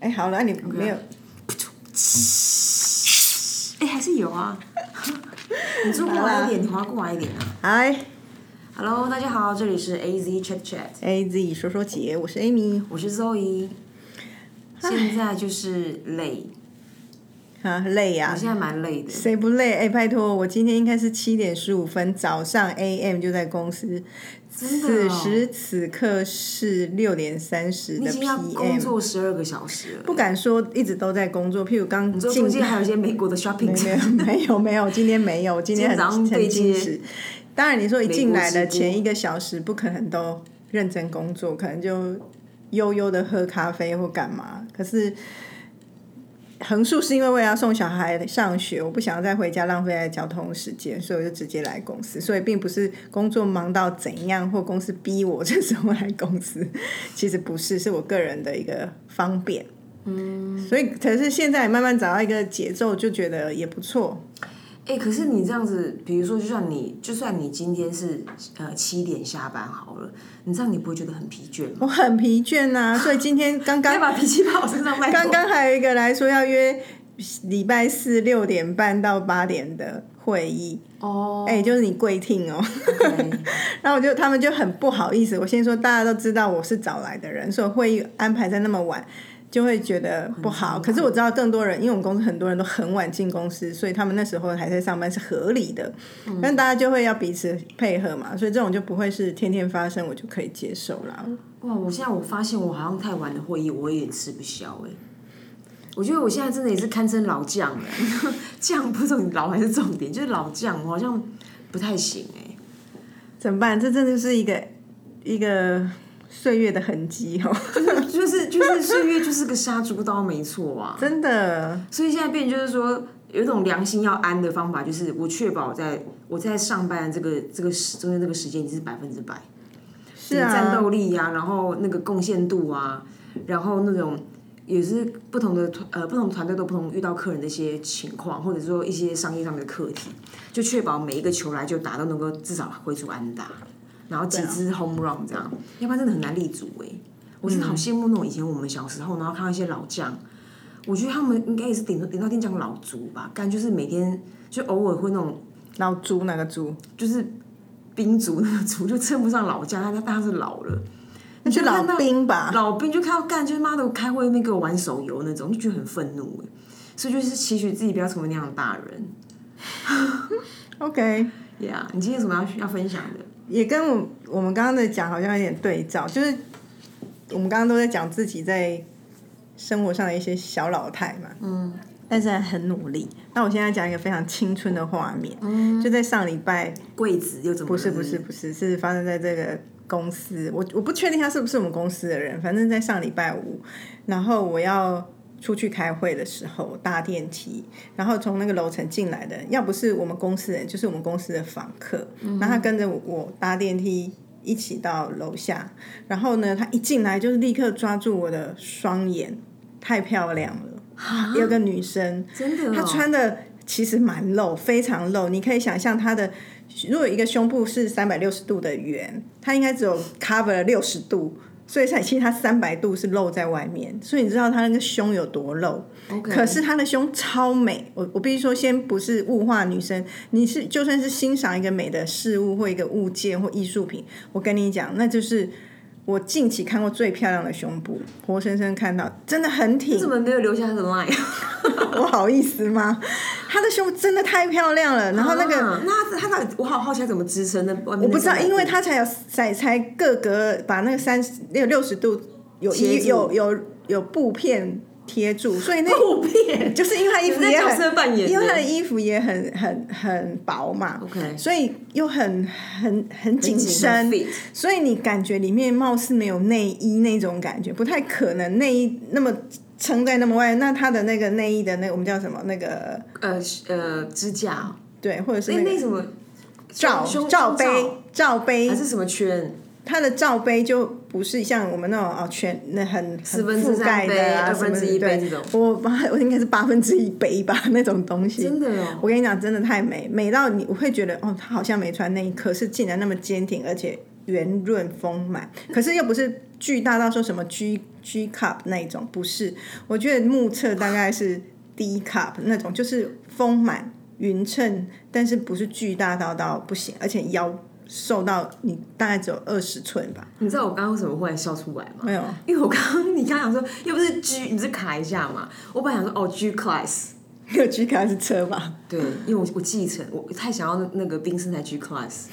哎，好了，你没有，哎，还是有啊。你坐过来一点，你滑过来一点啊。嗨，Hello，大家好，这里是 A Z Chat Chat。A Z 说说姐，我是 Amy，我是 Zoe。现在就是累。啊，累呀！我现在蛮累的。谁不累？哎，拜托，我今天应该是七点十五分早上 A.M. 就在公司，此时此刻是六点三十的 P.M. 工作十二个小时。不敢说一直都在工作，譬如刚进，还有一些美国的 shopping。没有没有，今天没有，今天很很矜持。当然，你说一进来的前一个小时不可能都认真工作，可能就悠悠的喝咖啡或干嘛。可是。横竖是因为为了要送小孩上学，我不想要再回家浪费在交通时间，所以我就直接来公司。所以并不是工作忙到怎样，或公司逼我这时候来公司，其实不是，是我个人的一个方便。嗯，所以可是现在慢慢找到一个节奏，就觉得也不错。哎，可是你这样子，比如说，就算你就算你今天是呃七点下班好了，你这样你不会觉得很疲倦吗？我很疲倦呐，所以今天刚刚 把脾气把我身上 卖。刚刚还有一个来说要约礼拜四六点半到八点的会议哦，哎，就是你贵听哦，然后我就他们就很不好意思，我先说大家都知道我是早来的人，所以会议安排在那么晚。就会觉得不好，可是我知道更多人，因为我们公司很多人都很晚进公司，所以他们那时候还在上班是合理的。但大家就会要彼此配合嘛，所以这种就不会是天天发生，我就可以接受了。哇，我现在我发现我好像太晚的会议我也吃不消哎。我觉得我现在真的也是堪称老将了，将不是老还是重点，就是老将，我好像不太行哎。怎么办？这真的是一个一个。岁月的痕迹哦，就是就是岁月就是个杀猪刀，没错啊，真的。所以现在变就是说，有一种良心要安的方法，就是我确保在我在上班这个这个时中间这个时间，你是百分之百，是啊，战斗力呀，然后那个贡献度啊，然后那种也是不同的团呃不同团队都不同遇到客人的一些情况，或者说一些商业上的课题，就确保每一个球来就打都能够至少挥出安打。然后几支 home run 这样，要不然真的很难立足哎。我真的好羡慕那种以前我们小时候，然后看到一些老将，我觉得他们应该也是顶顶到天讲老族吧，干就是每天就偶尔会那种老猪哪个猪，就是兵族那个族，就称不上老将，他他他是老了，那就老兵吧，老兵就看到干就是妈的开会那边给我玩手游那种，就觉得很愤怒哎，所以就是期许自己不要成为那样的大人。OK，Yeah，你今天有什么要要分享的？也跟我我们刚刚的讲好像有点对照，就是我们刚刚都在讲自己在生活上的一些小老态嘛，嗯，但是很努力。那我现在讲一个非常青春的画面，嗯，就在上礼拜，柜子又怎么？不是不是不是，是发生在这个公司。我我不确定他是不是我们公司的人，反正在上礼拜五，然后我要。出去开会的时候搭电梯，然后从那个楼层进来的，要不是我们公司人，就是我们公司的访客。那他跟着我搭电梯一起到楼下，然后呢，他一进来就是立刻抓住我的双眼，太漂亮了。有个女生，真的，她穿的其实蛮露，非常露。你可以想象她的，如果一个胸部是三百六十度的圆，她应该只有 cover 六十度。所以才其实它三百度是露在外面，所以你知道她那个胸有多露。可是她的胸超美，我我必须说，先不是物化女生，你是就算是欣赏一个美的事物或一个物件或艺术品，我跟你讲，那就是。我近期看过最漂亮的胸部，活生生看到，真的很挺。怎么没有留下他的 line？我好意思吗？他的胸真的太漂亮了。然后那个，那他他我好好奇他怎么支撑的。我不知道，因为他才有才才各个把那个三十六六十度有有有有布片。贴住，所以那就是因为他衣服也很，因为他的衣服也很很很薄嘛，OK，所以又很很很紧身，所以你感觉里面貌似没有内衣那种感觉，不太可能内衣那么撑在那么外，那他的那个内衣的那我们叫什么？那个呃呃支架，对，或者是那什么罩罩杯罩杯。还是什么圈？它的罩杯就不是像我们那种哦全那很四分之三杯、二分之一杯这种，我八我应该是八分之一杯吧 那种东西。真的哦，我跟你讲，真的太美，美到你我会觉得哦，他好像没穿内衣，可是竟然那么坚挺，而且圆润丰满，可是又不是巨大到说什么 G G cup 那种，不是。我觉得目测大概是 D cup 那种，就是丰满匀称，但是不是巨大到到不行，而且腰瘦到你大概只有二十寸吧。你知道我刚刚为什么会笑出来吗？没有，因为我刚刚你刚刚讲说又不是 G，你是卡一下嘛？我本来想说哦 G class。那 个 G class 是车吧？对，因为我我继承，我太想要那个冰室台 G class。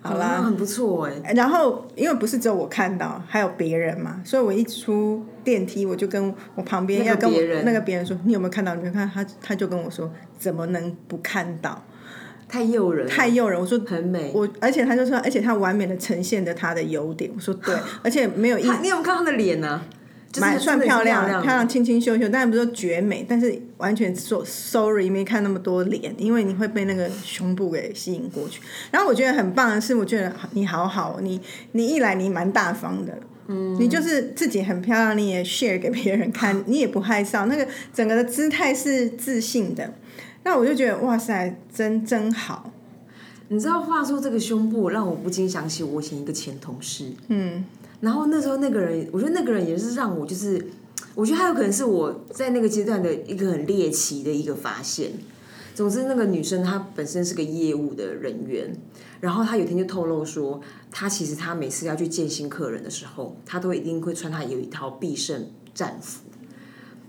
好啦，很不错哎。然后因为不是只有我看到，还有别人嘛，所以我一出电梯，我就跟我旁边要跟我那个别人说：“你有没有看到？你没有看？”他他就跟我说：“怎么能不看到？太诱人，太诱人。”我说：“很美。”我而且他就说：“而且他完美的呈现的他的优点。”我说：“对，而且没有一你有看他的脸呢？”蛮算漂亮，漂亮清清秀秀，但不是说绝美，但是完全说 sorry 没看那么多脸，因为你会被那个胸部给吸引过去。然后我觉得很棒的是，我觉得你好好，你你一来你蛮大方的，嗯，你就是自己很漂亮，你也 share 给别人看，你也不害臊，那个整个的姿态是自信的。那我就觉得哇塞，真真好。你知道，话说这个胸部让我不禁想起我以前一个前同事，嗯。然后那时候那个人，我觉得那个人也是让我就是，我觉得他有可能是我在那个阶段的一个很猎奇的一个发现。总之，那个女生她本身是个业务的人员，然后她有天就透露说，她其实她每次要去见新客人的时候，她都一定会穿她有一套必胜战服。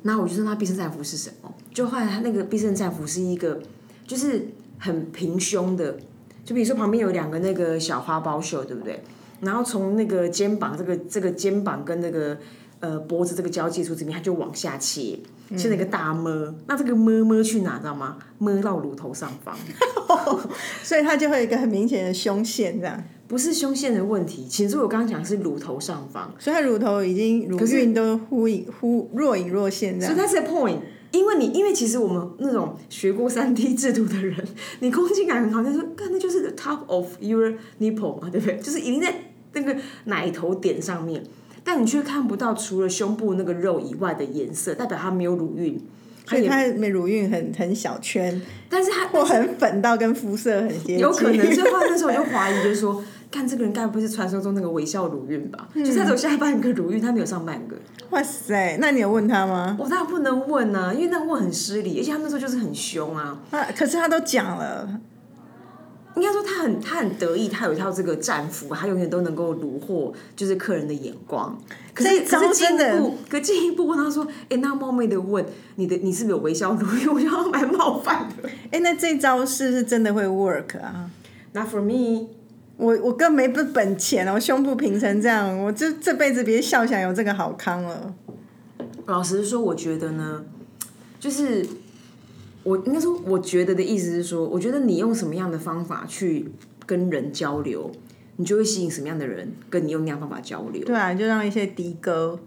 那我就说，那必胜战服是什么？就后来他那个必胜战服是一个，就是很平胸的，就比如说旁边有两个那个小花苞袖，对不对？然后从那个肩膀这个这个肩膀跟那个呃脖子这个交界处这边，它就往下切，切了一个大么。那这个么么去哪知道吗？么到乳头上方，所以它就会有一个很明显的胸线这样。不是胸线的问题，其实我刚刚讲是乳头上方，所以它乳头已经乳晕都忽隐忽若隐若现这样。所以它是 point，因为你因为其实我们那种学过三 D 制图的人，你空气感很好，他说，看那就是 the top of your nipple 嘛，对不对？就是已经在。那个奶头点上面，但你却看不到除了胸部那个肉以外的颜色，代表它没有乳晕，所以它没乳晕很很小圈，但是他或很粉到跟肤色很接近，有可能。所以那时候我就 怀疑，就是说，看这个人该不会是传说中那个微笑乳晕吧？就他只有下半个乳晕，他没有上半个。哇塞，那你有问他吗？我当然不能问啊，因为那问很失礼，而且他那时候就是很凶啊。啊，可是他都讲了。应该说他很他很得意，他有一套这个战服，他永远都能够虏获就是客人的眼光。可是可是进一步，可进一步问他说：“哎，那冒昧的问你的，你是不是有微笑乳晕？我觉得蛮冒犯的。”哎，那这招是是真的会 work 啊？Not for me，我我更没不本钱了，我胸部平成这样，我这这辈子别笑想有这个好康了。老实说，我觉得呢，就是。我应该说，我觉得的意思是说，我觉得你用什么样的方法去跟人交流，你就会吸引什么样的人跟你用那样方法交流。对啊，就让一些的哥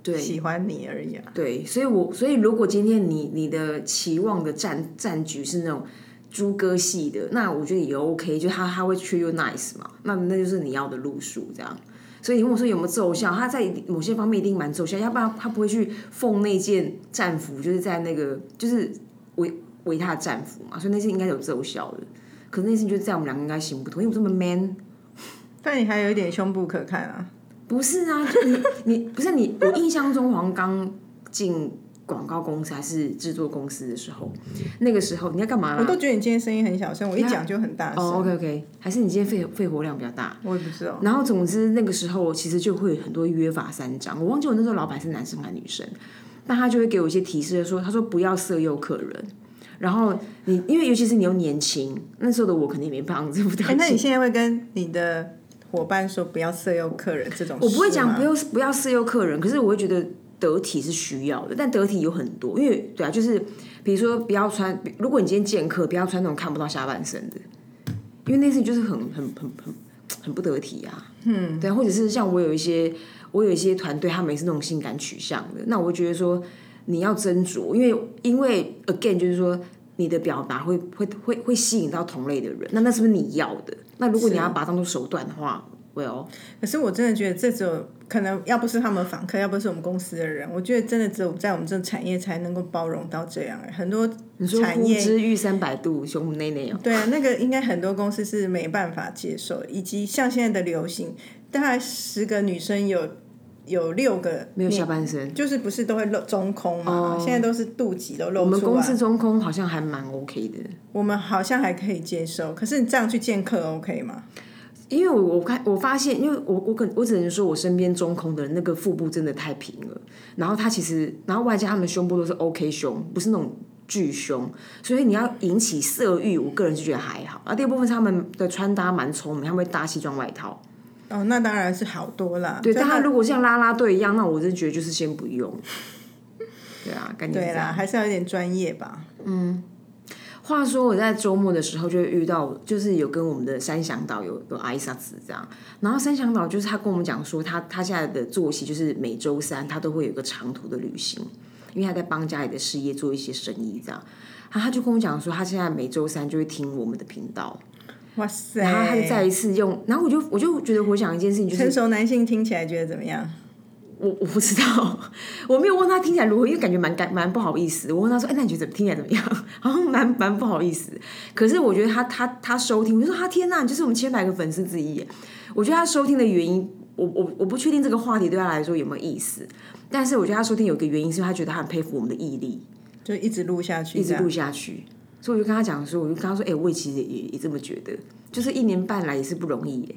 对喜欢你而已啊。对，所以我所以如果今天你你的期望的战战局是那种猪哥系的，那我觉得也 OK，就他他会 treat you nice 嘛，那那就是你要的路数这样。所以你问我说有没有奏效，他在某些方面一定蛮奏效，要不然他不会去奉那件战服，就是在那个就是为。为他的战俘嘛，所以那次应该有奏效的。可是那次就是在我们两个应该行不通，因为我这么 man。但你还有一点胸部可看啊？不是啊，你你 不是你，我印象中黄刚进广告公司还是制作公司的时候，那个时候你在干嘛？我都觉得你今天声音很小声，我一讲就很大声。哦，OK OK，还是你今天肺肺活量比较大？我也不知道。然后总之那个时候其实就会有很多约法三章，我忘记我那时候老板是男生还是女生，但他就会给我一些提示，说他说不要色诱客人。然后你，因为尤其是你又年轻，那时候的我肯定没胖，对不对？那你现在会跟你的伙伴说不要色诱客人这种？我不会讲不要不要色诱客人，可是我会觉得得体是需要的，但得体有很多，因为对啊，就是比如说不要穿，如果你今天见客，不要穿那种看不到下半身的，因为那次就是很很很很很不得体啊。嗯，对，或者是像我有一些我有一些团队，他们也是那种性感取向的，那我会觉得说。你要斟酌，因为因为 again 就是说你的表达会会会会吸引到同类的人，那那是不是你要的？那如果你要把它当做手段的话，well，可是我真的觉得这种可能要不是他们访客，要不是我们公司的人，我觉得真的只有在我们这产业才能够包容到这样。很多产业之欲三百度，胸内内哦。对啊，那个应该很多公司是没办法接受，以及像现在的流行，大概十个女生有。有六个没有下半身，就是不是都会露中空嘛？现在都是肚脐都露出来。我们公司中空好像还蛮 OK 的，我们好像还可以接受。可是你这样去见客 OK 吗？因为我我看我发现，因为我我可我只能说我身边中空的人那个腹部真的太平了，然后他其实然后外加他们胸部都是 OK 胸，不是那种巨胸，所以你要引起色欲，我个人就觉得还好。啊，第二部分是他们的穿搭蛮聪明，他们会搭西装外套。哦，那当然是好多啦。对，但他如果像拉拉队一样，那我真觉得就是先不用。对啊，感觉对啦，还是要有点专业吧。嗯。话说我在周末的时候就遇到，就是有跟我们的三祥导有有挨一下子这样。然后三祥导就是他跟我们讲说，他他现在的作息就是每周三他都会有个长途的旅行，因为他在帮家里的事业做一些生意这样。他就跟我讲说，他现在每周三就会听我们的频道。哇塞！然后他就再一次用，然后我就我就觉得回想一件事情，就是成熟男性听起来觉得怎么样？我我不知道，我没有问他听起来如何，因为感觉蛮感蛮不好意思。我问他说：“哎，那你觉得怎么听起来怎么样？” 好像蛮蛮不好意思。可是我觉得他他他收听，我就说他天呐，你就是我们千百个粉丝之一。我觉得他收听的原因，我我我不确定这个话题对他来说有没有意思。但是我觉得他收听有一个原因，是他觉得他很佩服我们的毅力，就一直录下去，一直录下去。所以我就跟他讲说，我就跟他说：“哎，我也其实也也这么觉得，就是一年半来也是不容易耶。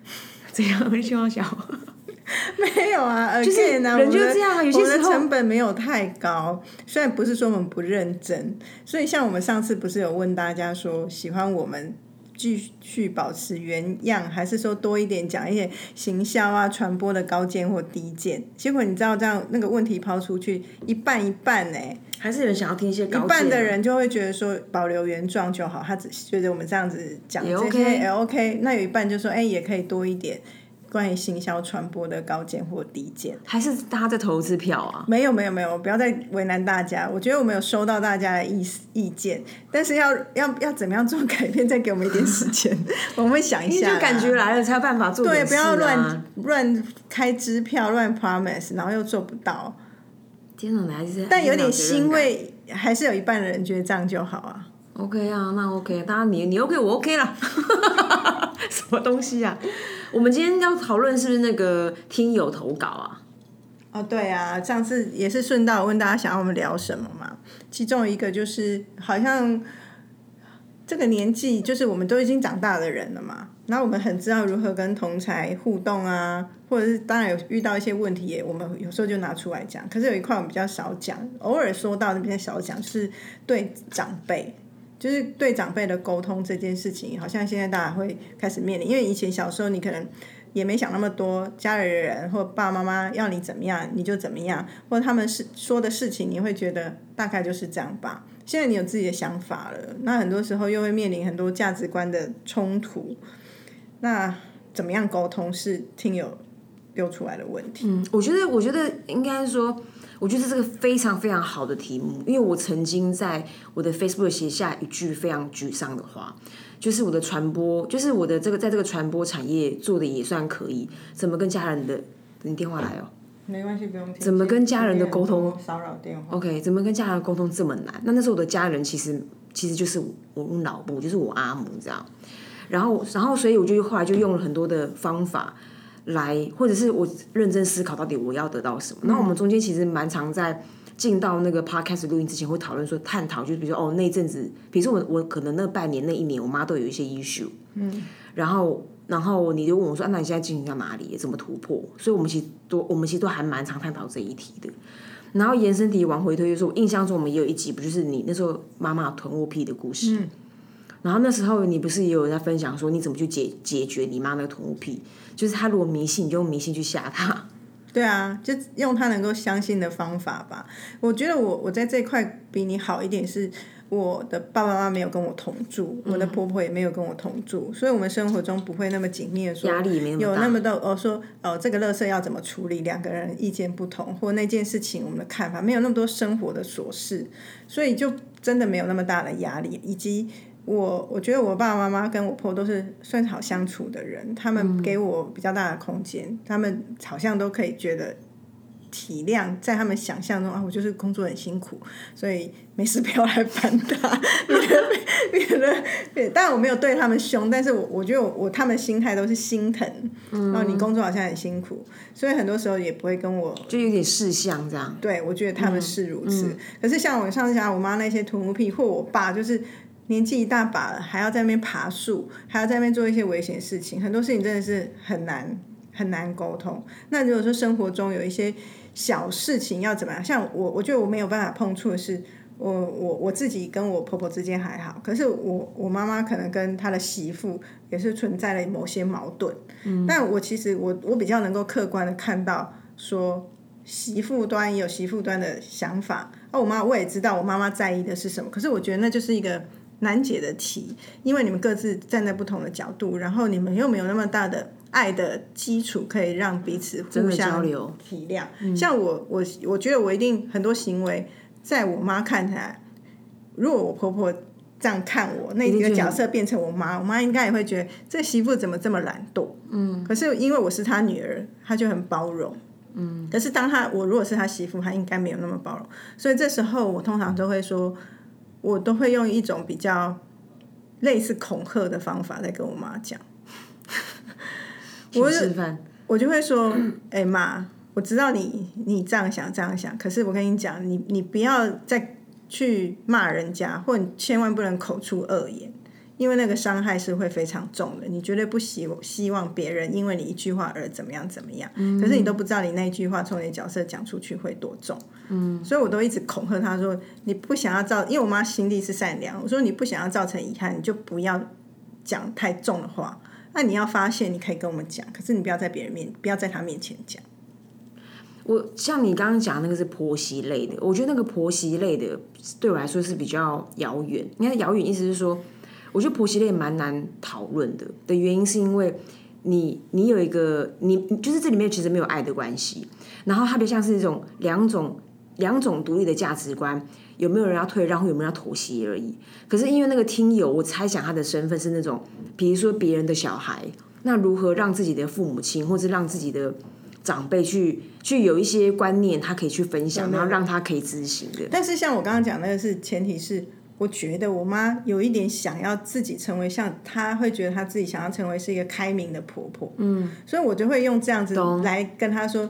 ”这样，希望小。没有啊，就是人就这样啊。有些时候成本没有太高，虽然不是说我们不认真，所以像我们上次不是有问大家说，喜欢我们继续保持原样，还是说多一点讲一些行销啊、传播的高见或低见？结果你知道这样那个问题抛出去，一半一半呢，还是有人想要听一些高一半的人就会觉得说保留原状就好，他只觉得我们这样子讲这些也 OK。那有一半就说，哎，也可以多一点。关于行销传播的高见或低见，还是大家在投资票啊？没有没有没有，不要再为难大家。我觉得我们有收到大家的意意见，但是要 要要怎么样做改变，再给我们一点时间，我们会想一下。就感觉来了才有办法做。对，不要乱乱开支票，乱 promise，然后又做不到。天哪，还是但有点欣慰，还是有一半的人觉得这样就好啊。OK 啊，那 OK，当然你你 OK，我 OK 了。什么东西啊？我们今天要讨论是不是那个听友投稿啊？哦，对啊，上次也是顺道问大家想要我们聊什么嘛。其中一个就是好像这个年纪，就是我们都已经长大的人了嘛。那我们很知道如何跟同才互动啊，或者是当然有遇到一些问题，我们有时候就拿出来讲。可是有一块我们比较少讲，偶尔说到那边少讲，是对长辈。就是对长辈的沟通这件事情，好像现在大家会开始面临，因为以前小时候你可能也没想那么多，家里的人或爸爸妈妈要你怎么样你就怎么样，或他们是说的事情，你会觉得大概就是这样吧。现在你有自己的想法了，那很多时候又会面临很多价值观的冲突，那怎么样沟通是听友丢出来的问题。嗯，我觉得，我觉得应该说。我觉得这个非常非常好的题目，因为我曾经在我的 Facebook 写下一句非常沮丧的话，就是我的传播，就是我的这个在这个传播产业做的也算可以，怎么跟家人的？你电话来哦，没关系，不用。怎么跟家人的沟通？骚扰电话。OK，怎么跟家人沟通这么难？那那时候我的家人其实其实就是我脑部，就是我阿母这样。然后，然后，所以我就后来就用了很多的方法。来，或者是我认真思考到底我要得到什么。那我们中间其实蛮常在进到那个 podcast 录音之前，会讨论说探讨，就是比如说哦那阵子，比如说我我可能那半年那一年，我妈都有一些 issue，嗯，然后然后你就问我说，那你现在进行到哪里，怎么突破？所以我们其实都我们其实都还蛮常探讨这一题的。然后延伸题往回推，就是我印象中我们也有一集，不就是你那时候妈妈囤卧屁的故事？嗯，然后那时候你不是也有在分享说你怎么去解解决你妈那个囤物癖？就是她如果迷信，你就用迷信去吓她。对啊，就用她能够相信的方法吧。我觉得我我在这块比你好一点，是我的爸爸妈妈没有跟我同住，我的婆婆也没有跟我同住，所以我们生活中不会那么紧密的说压力没有那么多哦，说哦这个垃圾要怎么处理，两个人意见不同，或那件事情我们的看法没有那么多生活的琐事，所以就真的没有那么大的压力，以及。我我觉得我爸爸妈妈跟我婆都是算好相处的人，他们给我比较大的空间，他们好像都可以觉得体谅，在他们想象中啊，我就是工作很辛苦，所以没事不要来烦他。别的别当然我没有对他们凶，但是我我觉得我我他们心态都是心疼，然后你工作好像很辛苦，所以很多时候也不会跟我就有点事项这样。对，我觉得他们是如此。可是像我上次讲我妈那些土木癖，或我爸就是年纪一大把了，还要在那边爬树，还要在那边做一些危险事情，很多事情真的是很难很难沟通。那如果说生活中有一些。小事情要怎么样？像我，我觉得我没有办法碰触的是，我我我自己跟我婆婆之间还好，可是我我妈妈可能跟她的媳妇也是存在了某些矛盾。嗯，但我其实我我比较能够客观的看到，说媳妇端有媳妇端的想法，而我妈我也知道我妈妈在意的是什么，可是我觉得那就是一个难解的题，因为你们各自站在不同的角度，然后你们又没有那么大的。爱的基础可以让彼此互相交流体谅。像我，我我觉得我一定很多行为，在我妈看起来，如果我婆婆这样看我，那个角色变成我妈，我妈应该也会觉得这媳妇怎么这么懒惰。嗯。可是因为我是她女儿，她就很包容。嗯。可是当她我如果是她媳妇，她应该没有那么包容。所以这时候我通常都会说，我都会用一种比较类似恐吓的方法在跟我妈讲。我就我就会说，哎妈，我知道你你这样想这样想，可是我跟你讲，你你不要再去骂人家，或你千万不能口出恶言，因为那个伤害是会非常重的。你绝对不希希望别人因为你一句话而怎么样怎么样，可是你都不知道你那句话从你的角色讲出去会多重。嗯，所以我都一直恐吓他说，你不想要造，因为我妈心地是善良，我说你不想要造成遗憾，你就不要讲太重的话。那你要发现，你可以跟我们讲，可是你不要在别人面，不要在他面前讲。我像你刚刚讲那个是婆媳类的，我觉得那个婆媳类的对我来说是比较遥远。你看遥远意思是说，我觉得婆媳类蛮难讨论的的原因是因为你你有一个你就是这里面其实没有爱的关系，然后它别像是一种两种两种独立的价值观。有没有人要退让，或有没有要妥协而已。可是因为那个听友，我猜想他的身份是那种，比如说别人的小孩，那如何让自己的父母亲，或者让自己的长辈去去有一些观念，他可以去分享，然后让他可以执行的。但是像我刚刚讲那个是前提是，我觉得我妈有一点想要自己成为像她会觉得她自己想要成为是一个开明的婆婆，嗯，所以我就会用这样子来跟她说，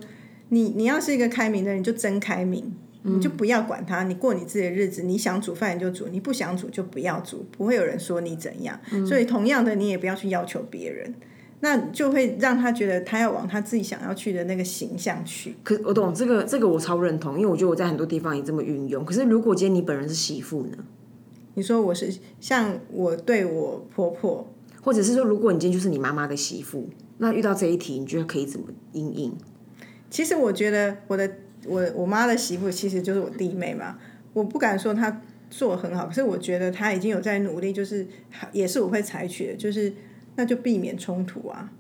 你你要是一个开明的人，就真开明。你就不要管他，你过你自己的日子，你想煮饭你就煮，你不想煮就不要煮，不会有人说你怎样。所以同样的，你也不要去要求别人，那就会让他觉得他要往他自己想要去的那个形象去。可我懂这个，这个我超认同，因为我觉得我在很多地方也这么运用。可是如果今天你本人是媳妇呢？你说我是像我对我婆婆，或者是说如果你今天就是你妈妈的媳妇，那遇到这一题，你觉得可以怎么应应？其实我觉得我的。我我妈的媳妇其实就是我弟妹嘛，我不敢说她做很好，可是我觉得她已经有在努力，就是也是我会采取的，就是那就避免冲突啊。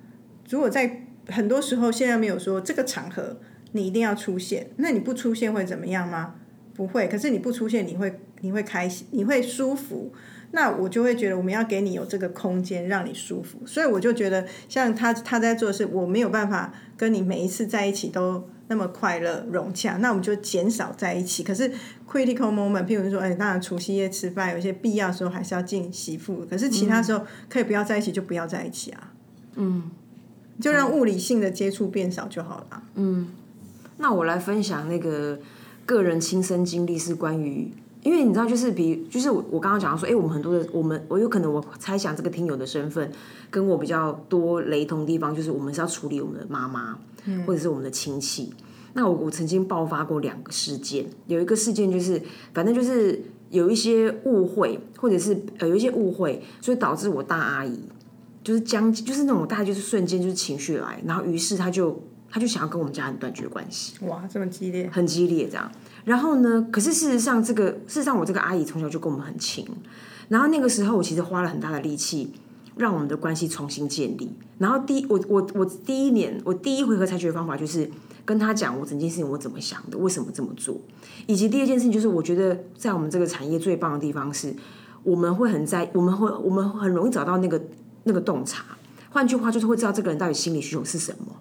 如果在很多时候现在没有说这个场合你一定要出现，那你不出现会怎么样吗？不会，可是你不出现你会你会开心，你会舒服，那我就会觉得我们要给你有这个空间让你舒服，所以我就觉得像他他在做的是，我没有办法跟你每一次在一起都。那么快乐融洽，那我们就减少在一起。可是 critical moment，譬如说，哎，当然除夕夜吃饭，有些必要的时候还是要敬媳妇。可是其他时候可以不要在一起，就不要在一起啊。嗯，就让物理性的接触变少就好了。嗯，那我来分享那个个人亲身经历，是关于，因为你知道，就是比，就是我我刚刚讲说，哎，我们很多的，我们我有可能我猜想这个听友的身份跟我比较多雷同的地方，就是我们是要处理我们的妈妈。或者是我们的亲戚，那我我曾经爆发过两个事件，有一个事件就是，反正就是有一些误会，或者是呃有一些误会，所以导致我大阿姨就是将就是那种大概就是瞬间就是情绪来，然后于是他就他就想要跟我们家人断绝关系。哇，这么激烈，很激烈这样。然后呢，可是事实上这个事实上我这个阿姨从小就跟我们很亲，然后那个时候我其实花了很大的力气。让我们的关系重新建立。然后第我我我第一年我第一回合采取的方法就是跟他讲我整件事情我怎么想的，为什么这么做，以及第二件事情就是我觉得在我们这个产业最棒的地方是我们会很在我们会我们很容易找到那个那个洞察。换句话就是会知道这个人到底心理需求是什么。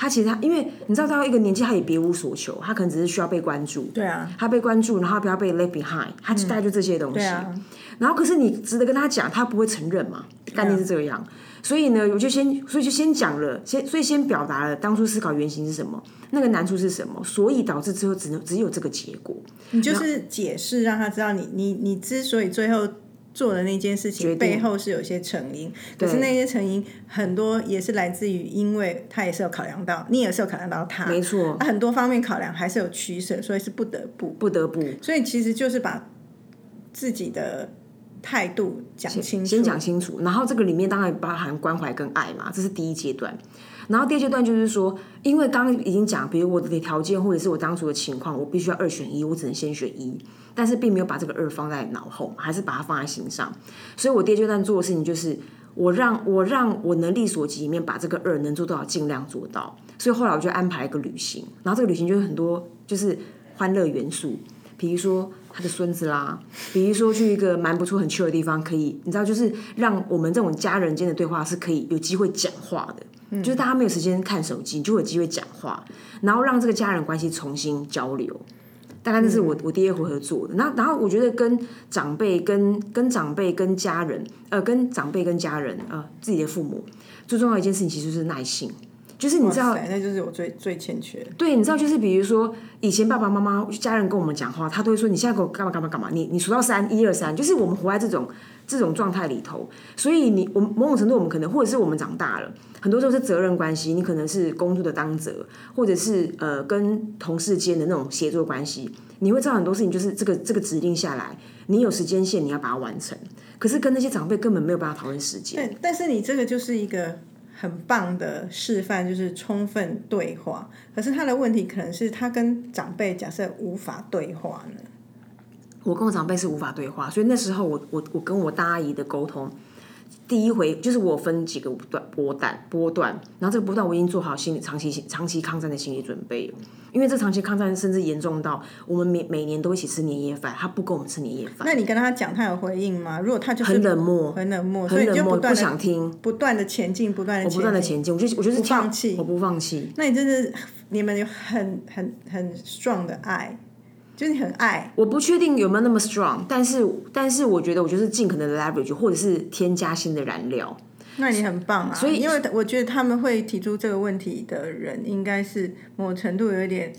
他其实他因为你知道到一个年纪，他也别无所求，他可能只是需要被关注。对啊，他被关注，然后不要被 left behind，他大概就这些东西。对啊，然后可是你值得跟他讲，他不会承认嘛？概念是这样。所以呢，我就先，所以就先讲了，先所以先表达了当初思考原型是什么，那个难处是什么，所以导致之后只能只有这个结果。你就是解释让他知道，你你你之所以最后做的那件事情背后是有些成因，可是那些成因很多也是来自于，因为他也是有考量到，你也是有考量到他，没错，很多方面考量还是有取舍，所以是不得不不得不。所以其实就是把自己的。态度讲清楚，先讲清楚，然后这个里面当然包含关怀跟爱嘛，这是第一阶段。然后第二阶段就是说，因为刚刚已经讲，比如我的条件或者是我当初的情况，我必须要二选一，我只能先选一，但是并没有把这个二放在脑后，还是把它放在心上。所以我第二阶段做的事情就是，我让我让我能力所及里面把这个二能做多少尽量做到。所以后来我就安排一个旅行，然后这个旅行就是很多就是欢乐元素，比如说。他的孙子啦，比如说去一个蛮不错、很 chill 的地方，可以，你知道，就是让我们这种家人间的对话是可以有机会讲话的，就是大家没有时间看手机，就有机会讲话，然后让这个家人关系重新交流。大概那是我我第二回合做的。然后，然后我觉得跟长辈、跟跟长辈、跟家人，呃，跟长辈、跟家人，呃，自己的父母，最重要一件事情其实是耐心。就是你知道，那就是我最最欠缺。对，你知道，就是比如说，以前爸爸妈妈家人跟我们讲话，他都会说：“你现在给我干嘛干嘛干嘛？”你你数到三，一二三，就是我们活在这种这种状态里头。所以你我某种程度，我们可能或者是我们长大了，很多时候是责任关系。你可能是工作的当责，或者是呃跟同事间的那种协作关系，你会知道很多事情，就是这个这个指令下来，你有时间线，你要把它完成。可是跟那些长辈根本没有办法讨论时间。对，但是你这个就是一个。很棒的示范就是充分对话，可是他的问题可能是他跟长辈假设无法对话呢。我跟我长辈是无法对话，所以那时候我我我跟我大阿姨的沟通。第一回就是我分几个段波段波段，然后这个波段我已经做好心理长期长期抗战的心理准备，因为这长期抗战甚至严重到我们每每年都一起吃年夜饭，他不跟我们吃年夜饭。那你跟他讲，他有回应吗？如果他就是很冷漠，很冷漠，很冷漠，不想听，不断的前进，不断的不断的前进，我就我就是放弃，我不放弃。那你真是你们有很很很 strong 的爱。就是你很爱，我不确定有没有那么 strong，但是但是我觉得我就是尽可能的 leverage，或者是添加新的燃料。那你很棒啊！所以因为我觉得他们会提出这个问题的人，应该是某种程度有一点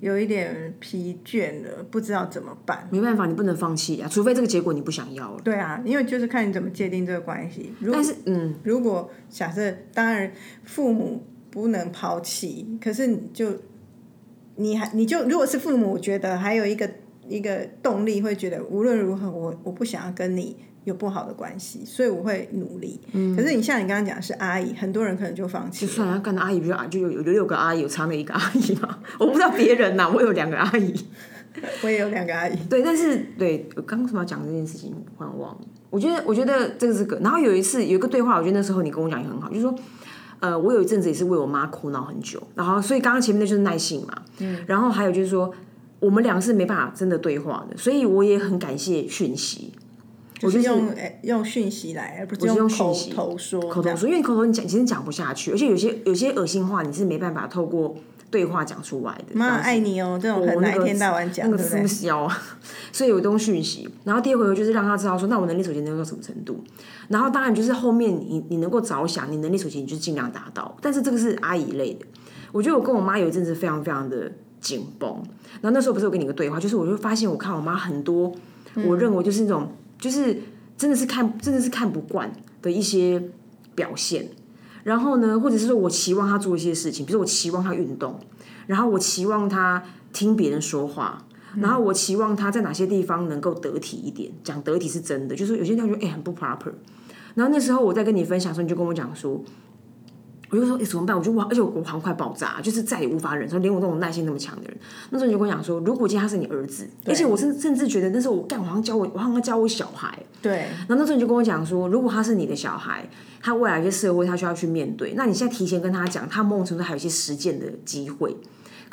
有一点疲倦了，不知道怎么办。没办法，你不能放弃啊，除非这个结果你不想要了。对啊，因为就是看你怎么界定这个关系。但是嗯，如果假设当然父母不能抛弃，可是你就。你还你就如果是父母，我觉得还有一个一个动力，会觉得无论如何，我我不想要跟你有不好的关系，所以我会努力。嗯。可是你像你刚刚讲是阿姨，很多人可能就放弃。就算要干的阿姨，比如就有有六个阿姨，有差那一个阿姨嘛？我不知道别人呐，我有两个阿姨，我也有两个阿姨。对，但是对，刚刚什么要讲这件事情，忽然忘了。我觉得，我觉得这个是个。然后有一次有一个对话，我觉得那时候你跟我讲也很好，就是说。呃，我有一阵子也是为我妈苦恼很久，然后所以刚刚前面那就是耐性嘛，嗯，然后还有就是说，我们两个是没办法真的对话的，所以我也很感谢讯息，我是用用讯息来，而不是用口头说，口头说，因为口头你讲其实讲不下去，而且有些有些恶心话你是没办法透过。对话讲出来的，妈爱你哦，这种很难一天到晚讲，那个促销，所以有东讯息。然后第二回合就是让他知道说，那我能力首先能到什么程度。然后当然就是后面你你能够着想，你能力首先你就尽量达到。但是这个是阿姨类的，我觉得我跟我妈有一阵子非常非常的紧绷。然后那时候不是我跟你个对话，就是我就发现我看我妈很多，我认为就是那种就是真的是看真的是看不惯的一些表现。然后呢，或者是说我期望他做一些事情，比如说我期望他运动，然后我期望他听别人说话，然后我期望他在哪些地方能够得体一点。讲得体是真的，就是有些地方觉得哎很不 proper。然后那时候我在跟你分享的时候，你就跟我讲说。我就说，哎，怎么办？我就哇，而且我好像快爆炸，就是再也无法忍受，连我这种耐心那么强的人，那时候你就跟我讲说，如果今天他是你儿子，而且我甚甚至觉得那时候我干，我好像教我，我好像教我小孩。对。然后那时候你就跟我讲说，如果他是你的小孩，他未来一些社会他需要去面对，那你现在提前跟他讲，他某种程度还有一些实践的机会。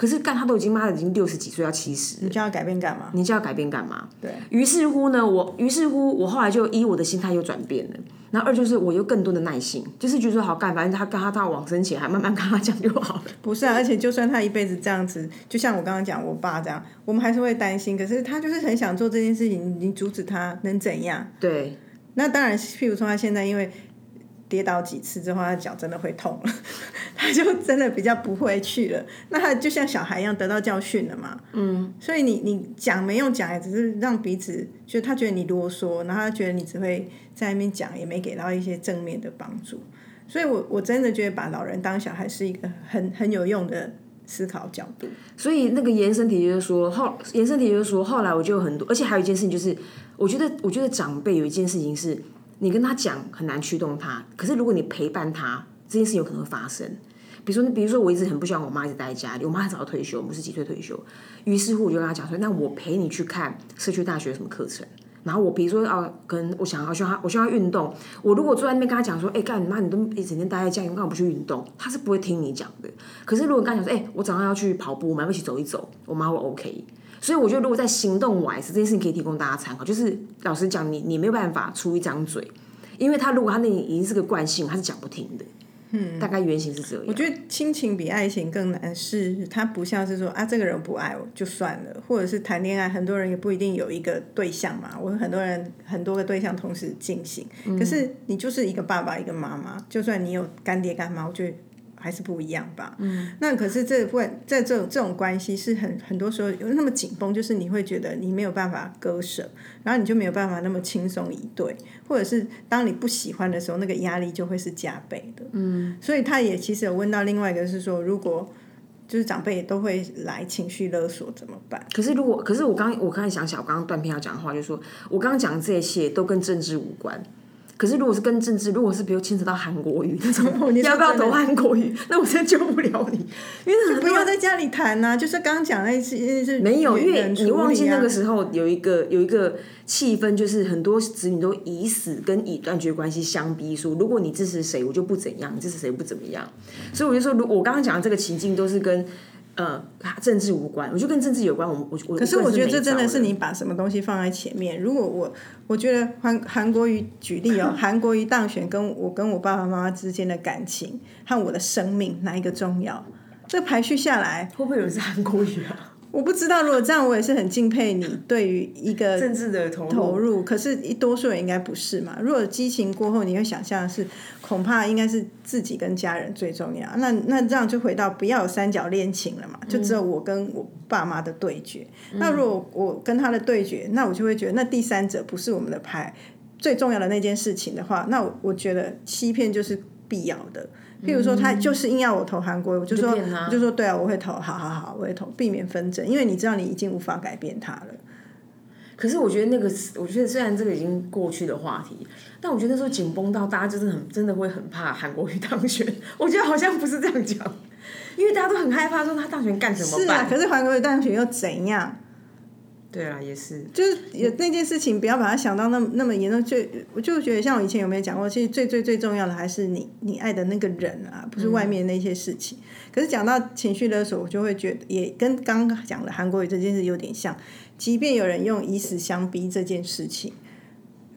可是干他都已经妈的已经六十几岁要七十，你叫他改变干嘛？你叫他改变干嘛？对于是乎呢，我于是乎我后来就一我的心态又转变了。然后二就是我有更多的耐心，就是觉得说好干，反正他跟他到往生前还慢慢跟他讲就好了。不是啊，而且就算他一辈子这样子，就像我刚刚讲我爸这样，我们还是会担心。可是他就是很想做这件事情，你阻止他能怎样？对，那当然，譬如说他现在因为跌倒几次之后，他脚真的会痛了，他就真的比较不会去了。那他就像小孩一样得到教训了嘛。嗯。所以你你讲没用讲，也只是让彼此就他觉得你啰嗦，然后他觉得你只会在那边讲，也没给到一些正面的帮助。所以我我真的觉得把老人当小孩是一个很很有用的思考角度。所以那个延伸题就是说后延伸题就是说后来我就有很多，而且还有一件事情就是，我觉得我觉得长辈有一件事情是。你跟他讲很难驱动他，可是如果你陪伴他，这件事有可能会发生。比如说，比如说我一直很不喜欢我妈一直待在家里，我妈很早退休，我们是几岁退休。于是乎我就跟他讲说，那我陪你去看社区大学什么课程。然后我比如说啊，跟我想要需要他，我需要运动。我如果坐在那边跟他讲说，哎，干你妈，你都一整天待在家，你干嘛不去运动？他是不会听你讲的。可是如果跟他讲说，哎，我早上要去跑步，我们要一起走一走，我妈会 OK。所以我觉得，如果在行动 wise 这件事情可以提供大家参考，就是老实讲，你你没有办法出一张嘴。因为他如果他那已经是个惯性，他是讲不停的。嗯，大概原型是这样。我觉得亲情比爱情更难，是它不像是说啊，这个人不爱我就算了，或者是谈恋爱，很多人也不一定有一个对象嘛。我很多人很多个对象同时进行，可是你就是一个爸爸一个妈妈，就算你有干爹干妈，我觉得。还是不一样吧。嗯，那可是这关在这种这种关系是很很多时候有那么紧绷，就是你会觉得你没有办法割舍，然后你就没有办法那么轻松以对，或者是当你不喜欢的时候，那个压力就会是加倍的。嗯，所以他也其实有问到另外一个是说，如果就是长辈也都会来情绪勒索怎么办？可是如果可是我刚我刚才想起来，我刚刚断片要讲的话，就是说我刚刚讲的这些都跟政治无关。可是，如果是跟政治，如果是比如牵扯到韩国语那种，要不要投韩国语？那我真的救不了你，因为不要在家里谈呐。就是刚刚讲那些是没有，因为你忘记那个时候有一个有一个气氛，就是很多子女都以死跟以断绝关系相逼，说如果你支持谁，我就不怎样；支持谁不怎么样。所以我就说，如我刚刚讲的这个情境都是跟。呃，政治无关，我就跟政治有关。我我我，可是我觉得这真的是你把什么东西放在前面。如果我我觉得韩韩国瑜举例哦，韩国瑜当选跟我跟我爸爸妈妈之间的感情和我的生命哪一个重要？这排序下来，会不会有人是韩国瑜啊？我不知道，如果这样，我也是很敬佩你对于一个政治的投投入。可是，一多数人应该不是嘛？如果激情过后，你会想象是恐怕应该是自己跟家人最重要。那那这样就回到不要有三角恋情了嘛？就只有我跟我爸妈的对决。那如果我跟他的对决，那我就会觉得那第三者不是我们的牌最重要的那件事情的话，那我我觉得欺骗就是必要的。譬如说，他就是硬要我投韩国，我就说，我就说，对啊，我会投，好好好，我会投，避免纷争，因为你知道你已经无法改变他了。可是我觉得那个，我觉得虽然这个已经过去的话题，但我觉得那时候紧绷到大家就是很真的会很怕韩国瑜当选。我觉得好像不是这样讲，因为大家都很害怕说他当选干什么办？可是韩国瑜当选又怎样？对啊，也是，就是有那件事情，不要把它想到那么那么严重。就我就觉得，像我以前有没有讲过，其实最最最重要的还是你你爱的那个人啊，不是外面那些事情。可是讲到情绪勒索，我就会觉得也跟刚刚讲的韩国语这件事有点像。即便有人用以死相逼这件事情，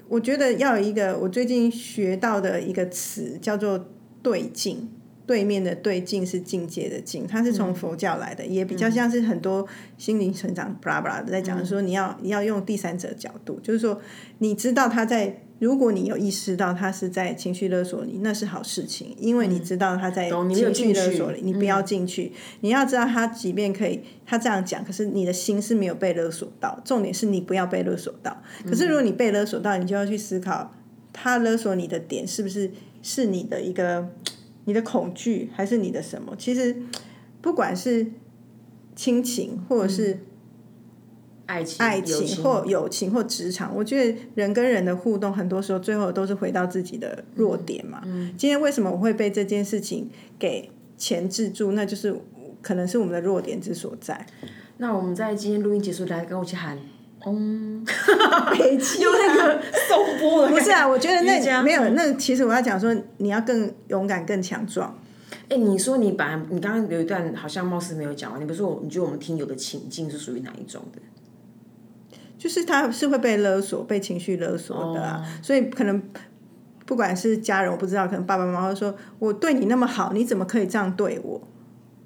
我觉得要有一个我最近学到的一个词叫做对镜。对面的对境是境界的境，它是从佛教来的，也比较像是很多心灵成长巴拉巴拉的在讲说，你要你要用第三者角度，就是说你知道他在，如果你有意识到他是在情绪勒索你，那是好事情，因为你知道他在情绪勒索你，你不要进去，你要知道他即便可以他这样讲，可是你的心是没有被勒索到，重点是你不要被勒索到。可是如果。你被勒索到，你就要去思考，他勒索你的点是不是是你的一个。你的恐惧还是你的什么？其实不管是亲情，或者是爱情、爱情或友情或职场，我觉得人跟人的互动，很多时候最后都是回到自己的弱点嘛。今天为什么我会被这件事情给钳制住？那就是可能是我们的弱点之所在。那我们在今天录音结束，来跟我一起喊。嗯，有那个收播的，不是啊？我觉得那没有那，其实我要讲说，你要更勇敢、更强壮。哎，你说你把你刚刚有一段好像貌似没有讲完，你不是说你觉得我们听友的情境是属于哪一种的？就是他是会被勒索、被情绪勒索的啊，所以可能不管是家人，我不知道，可能爸爸妈妈会说：“我对你那么好，你怎么可以这样对我？”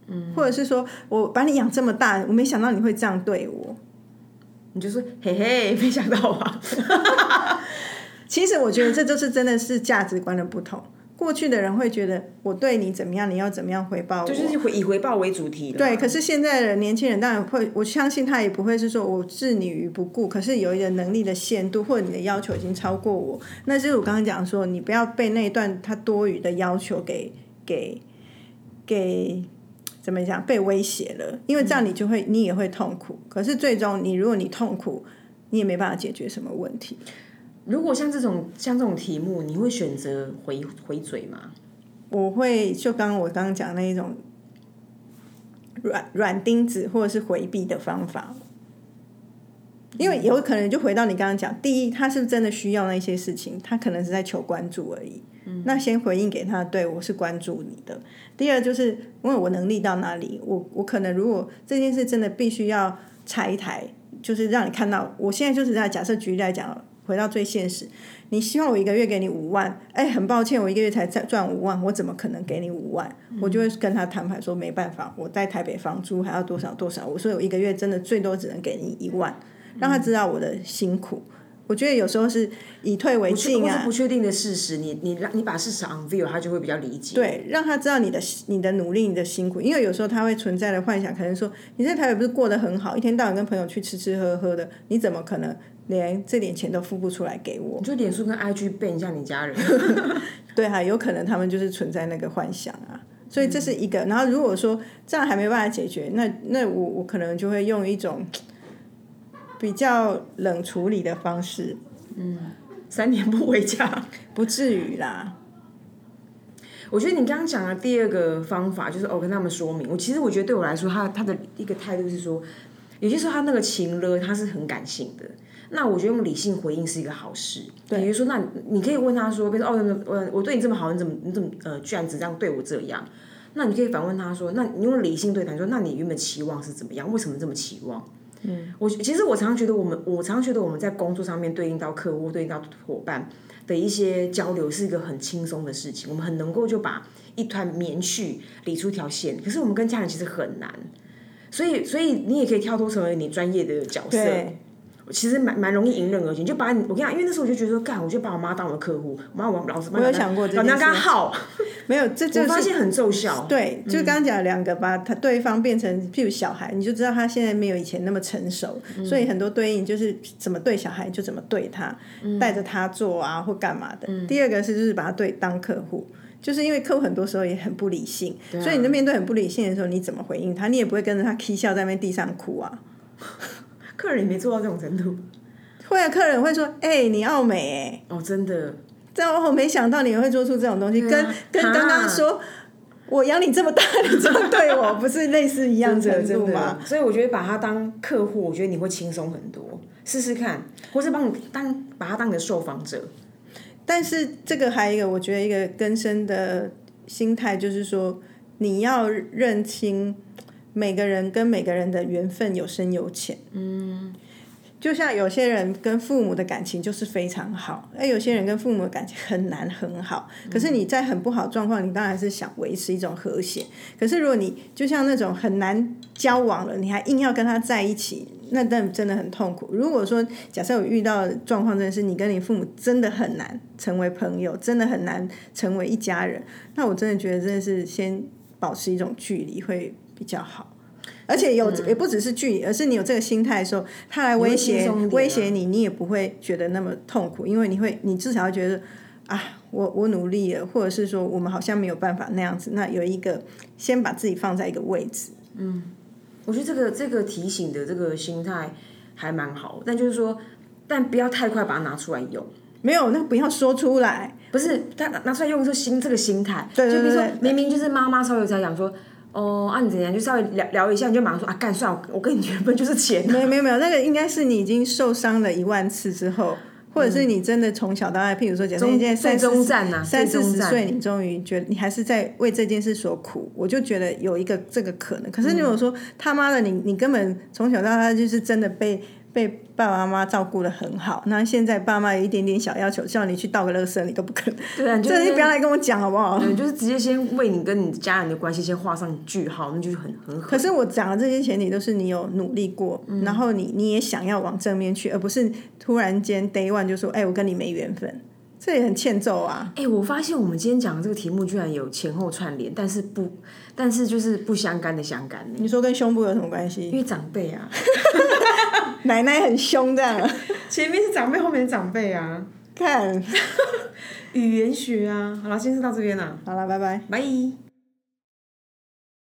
嗯，或者是说我把你养这么大，我没想到你会这样对我。你就说：“嘿嘿，没想到吧。”其实我觉得这就是真的是价值观的不同。过去的人会觉得我对你怎么样，你要怎么样回报我，就是以回报为主题对，可是现在的年轻人当然会，我相信他也不会是说我置你于不顾。可是有一个能力的限度，或者你的要求已经超过我，那就是我刚刚讲说，你不要被那一段他多余的要求给给给怎么讲被威胁了，因为这样你就会你也会痛苦。可是最终你如果你痛苦，你也没办法解决什么问题。如果像这种像这种题目，你会选择回回嘴吗？我会就刚刚我刚刚讲那一种软软钉子或者是回避的方法，因为有可能就回到你刚刚讲，第一，他是不是真的需要那些事情？他可能是在求关注而已。那先回应给他，对我是关注你的。第二，就是因为我能力到哪里，我我可能如果这件事真的必须要拆台，就是让你看到，我现在就是在假设举例来讲。回到最现实，你希望我一个月给你五万？哎，很抱歉，我一个月才赚赚五万，我怎么可能给你五万？我就会跟他摊牌说，没办法，我在台北房租还要多少多少，我说我一个月真的最多只能给你一万，让他知道我的辛苦。我觉得有时候是以退为进啊，不确定的事实，你你让你把事实 unveil，他就会比较理解。对，让他知道你的你的努力，你的辛苦，因为有时候他会存在的幻想，可能说你在台北不是过得很好，一天到晚跟朋友去吃吃喝喝的，你怎么可能？连这点钱都付不出来给我，你就脸书跟 IG 背一下你家人，对哈，有可能他们就是存在那个幻想啊，所以这是一个。然后如果说这样还没办法解决，那那我我可能就会用一种比较冷处理的方式，嗯，三年不回家，不至于啦。我觉得你刚刚讲的第二个方法就是我跟他们说明，我其实我觉得对我来说，他他的一个态度是说，有些时候他那个情了他是很感性的。那我觉得用理性回应是一个好事。比如说，那你可以问他说：“比如说，哦，我我对你这么好，你怎么你怎么呃，居然只这样对我这样？”那你可以反问他说：“那你用理性对他说，那你原本期望是怎么样？为什么这么期望？”嗯，我其实我常常觉得，我们我常常觉得我们在工作上面对应到客户、对应到伙伴的一些交流是一个很轻松的事情，我们很能够就把一团棉絮理出一条线。可是我们跟家人其实很难，所以所以你也可以跳脱成为你专业的角色。其实蛮蛮容易迎刃而解，就把你我跟你讲，因为那时候我就觉得说，干，我就把我妈当我的客户，我妈我老师，我有想过这件事，跟耗，没有，这就是发现很奏效。对，就刚刚讲两个，把他对方变成譬如小孩，你就知道他现在没有以前那么成熟，所以很多对应就是怎么对小孩就怎么对他，带着他做啊或干嘛的。第二个是就是把他对当客户，就是因为客户很多时候也很不理性，所以你在面对很不理性的时候，你怎么回应他？你也不会跟着他 k 笑在那地上哭啊。客人也没做到这种程度，会啊，客人会说：“哎，你奥美哎。”哦，真的，这我没想到你会做出这种东西，跟跟刚刚说我养你这么大，你这样对我，不是类似一样程度吗？所以我觉得把他当客户，我觉得你会轻松很多，试试看，或是帮你当把他当你的受访者。但是这个还有一个，我觉得一个根深的心态就是说，你要认清。每个人跟每个人的缘分有深有浅，嗯，就像有些人跟父母的感情就是非常好，而有些人跟父母的感情很难很好。可是你在很不好状况，你当然是想维持一种和谐。可是如果你就像那种很难交往了，你还硬要跟他在一起，那但真的很痛苦。如果说假设我遇到状况，真的是你跟你父母真的很难成为朋友，真的很难成为一家人，那我真的觉得真的是先保持一种距离会。比较好，而且有也不只是距离，而是你有这个心态的时候，他来威胁威胁你，你也不会觉得那么痛苦，因为你会你至少会觉得啊，我我努力了，或者是说我们好像没有办法那样子，那有一个先把自己放在一个位置。嗯，我觉得这个这个提醒的这个心态还蛮好，但就是说，但不要太快把它拿出来用。没有，那不要说出来，不是他拿出来用是心这个心态，对就比如说明明就是妈妈稍微在讲说。哦，啊，你怎样？就稍微聊聊一下，你就马上说啊，干算了，我跟你原本就是钱。没有没有没有，那个应该是你已经受伤了一万次之后，或者是你真的从小到大，譬如说，假设你现在三中站啊，三四十岁，你终于觉得你还是在为这件事所苦，我就觉得有一个这个可能。可是如果说他妈的，你你根本从小到大就是真的被。被爸爸妈妈照顾的很好，那现在爸妈有一点点小要求，叫你去倒个垃圾，你都不肯。对啊，这你不要来跟我讲好不好？对，就是直接先为你跟你家人的关系先画上句号，那就是很很。可是我讲的这些前提都是你有努力过，然后你你也想要往正面去，而不是突然间 day one 就说，哎，我跟你没缘分。这也很欠揍啊！哎，我发现我们今天讲的这个题目居然有前后串联，但是不，但是就是不相干的相干。你说跟胸部有什么关系？因为长辈啊 奶奶很凶这样。前面是长辈，后面是长辈啊。看，语言学啊。好了，先是到这边了。好了，拜拜。拜。